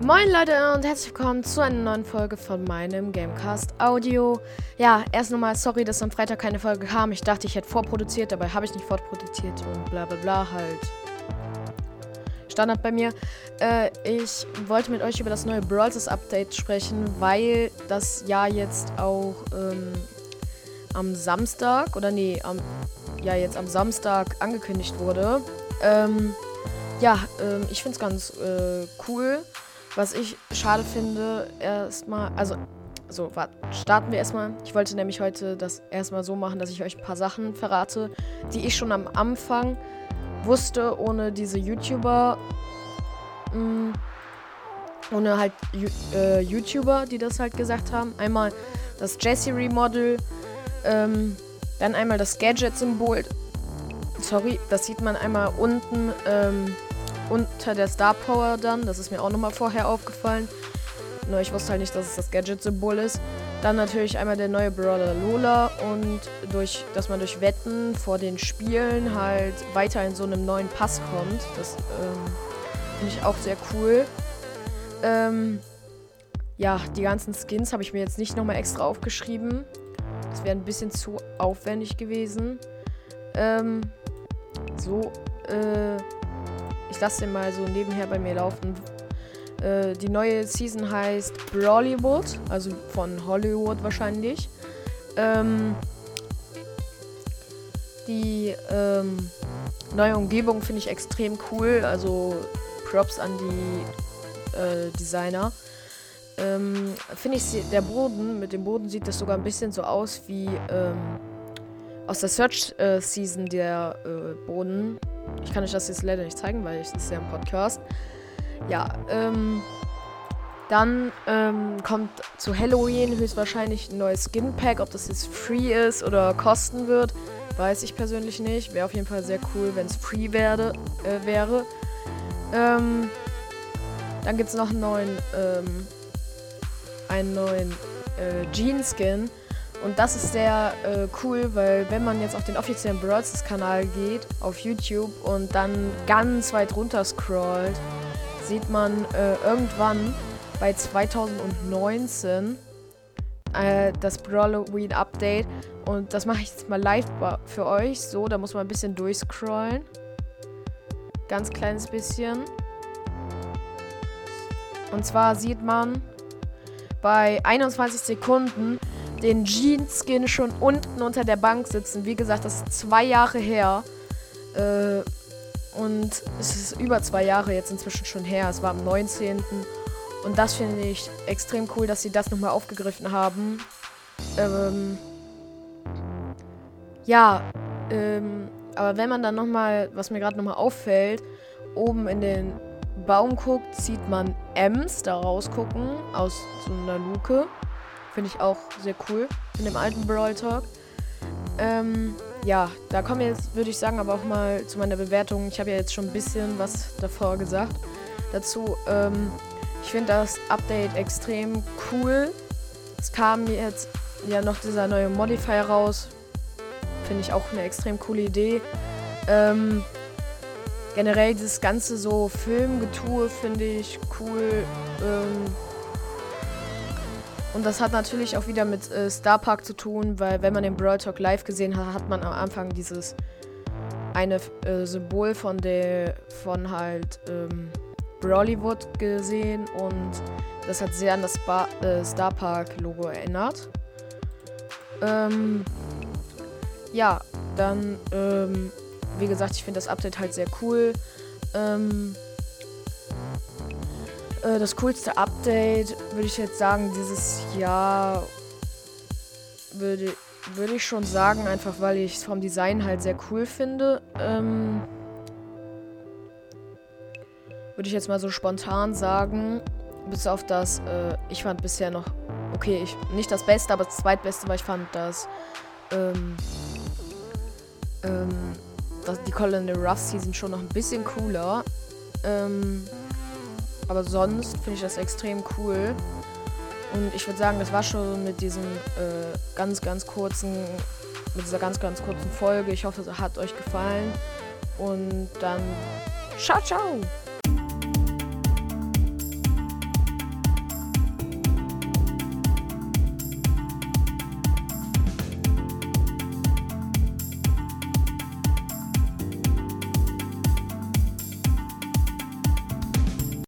Moin Leute und herzlich willkommen zu einer neuen Folge von meinem Gamecast Audio. Ja, erst nochmal sorry, dass am Freitag keine Folge kam. Ich dachte, ich hätte vorproduziert, dabei habe ich nicht vorproduziert und bla bla bla halt. Standard bei mir. Äh, ich wollte mit euch über das neue Brawl Stars Update sprechen, weil das ja jetzt auch ähm, am Samstag oder nee, am, ja jetzt am Samstag angekündigt wurde. Ähm, ja, ähm, ich finde es ganz äh, cool. Was ich schade finde, erstmal, also, so, warte, starten wir erstmal. Ich wollte nämlich heute das erstmal so machen, dass ich euch ein paar Sachen verrate, die ich schon am Anfang wusste, ohne diese YouTuber, mh, mm, ohne halt äh, YouTuber, die das halt gesagt haben. Einmal das Jesse Remodel, ähm, dann einmal das Gadget-Symbol. Sorry, das sieht man einmal unten, ähm, unter der Star Power dann. Das ist mir auch nochmal vorher aufgefallen. Nur ich wusste halt nicht, dass es das Gadget-Symbol ist. Dann natürlich einmal der neue Brawler Lola und durch, dass man durch Wetten vor den Spielen halt weiter in so einem neuen Pass kommt. Das ähm, finde ich auch sehr cool. Ähm, ja, die ganzen Skins habe ich mir jetzt nicht nochmal extra aufgeschrieben. Das wäre ein bisschen zu aufwendig gewesen. Ähm, so, äh, ich lasse den mal so nebenher bei mir laufen. Äh, die neue Season heißt Brawlywood, also von Hollywood wahrscheinlich. Ähm, die ähm, neue Umgebung finde ich extrem cool, also Props an die äh, Designer. Ähm, finde ich, der Boden, mit dem Boden sieht das sogar ein bisschen so aus wie ähm, aus der Search äh, Season der äh, Boden. Ich kann euch das jetzt leider nicht zeigen, weil das ist ja im Podcast. Ja, ähm, dann ähm, kommt zu Halloween höchstwahrscheinlich ein neues Skin Pack. Ob das jetzt free ist oder kosten wird, weiß ich persönlich nicht. Wäre auf jeden Fall sehr cool, wenn es free werde, äh, wäre. Ähm, dann gibt es noch einen neuen, ähm, einen neuen äh, Jean Skin. Und das ist sehr äh, cool, weil wenn man jetzt auf den offiziellen Brawls Kanal geht, auf YouTube und dann ganz weit runter scrollt, sieht man äh, irgendwann bei 2019 äh, das Brawloween Update. Und das mache ich jetzt mal live für euch. So, da muss man ein bisschen durchscrollen. Ganz kleines bisschen. Und zwar sieht man bei 21 Sekunden den Jeans-Skin schon unten unter der Bank sitzen. Wie gesagt, das ist zwei Jahre her. Äh, und es ist über zwei Jahre jetzt inzwischen schon her. Es war am 19. Und das finde ich extrem cool, dass sie das nochmal aufgegriffen haben. Ähm, ja, ähm, aber wenn man dann nochmal, was mir gerade nochmal auffällt, oben in den Baum guckt, sieht man Ems da rausgucken aus so einer Luke. Finde ich auch sehr cool in dem alten Brawl Talk. Ähm, ja, da kommen wir jetzt, würde ich sagen, aber auch mal zu meiner Bewertung. Ich habe ja jetzt schon ein bisschen was davor gesagt. Dazu, ähm, ich finde das Update extrem cool. Es kam jetzt ja noch dieser neue Modifier raus. Finde ich auch eine extrem coole Idee. Ähm, generell dieses ganze so Filmgetue finde ich cool. Ähm, und das hat natürlich auch wieder mit äh, Star Park zu tun, weil wenn man den Brawl Talk live gesehen hat, hat man am Anfang dieses eine äh, Symbol von der von halt ähm, Brawlywood gesehen und das hat sehr an das Bar, äh, Star Park Logo erinnert. Ähm, ja, dann ähm, wie gesagt, ich finde das Update halt sehr cool. Ähm, äh, das coolste Update würde ich jetzt sagen, dieses Jahr würde, würde ich schon sagen, einfach weil ich es vom Design halt sehr cool finde. Ähm, würde ich jetzt mal so spontan sagen, bis auf das, äh, ich fand bisher noch, okay, ich, nicht das Beste, aber das Zweitbeste, weil ich fand das, ähm, ähm, das, die Colonel Ruff Season schon noch ein bisschen cooler. Ähm, aber sonst finde ich das extrem cool. Und ich würde sagen, das war schon mit diesem äh, ganz, ganz kurzen, mit dieser ganz, ganz kurzen Folge. Ich hoffe, es hat euch gefallen. Und dann ciao, ciao!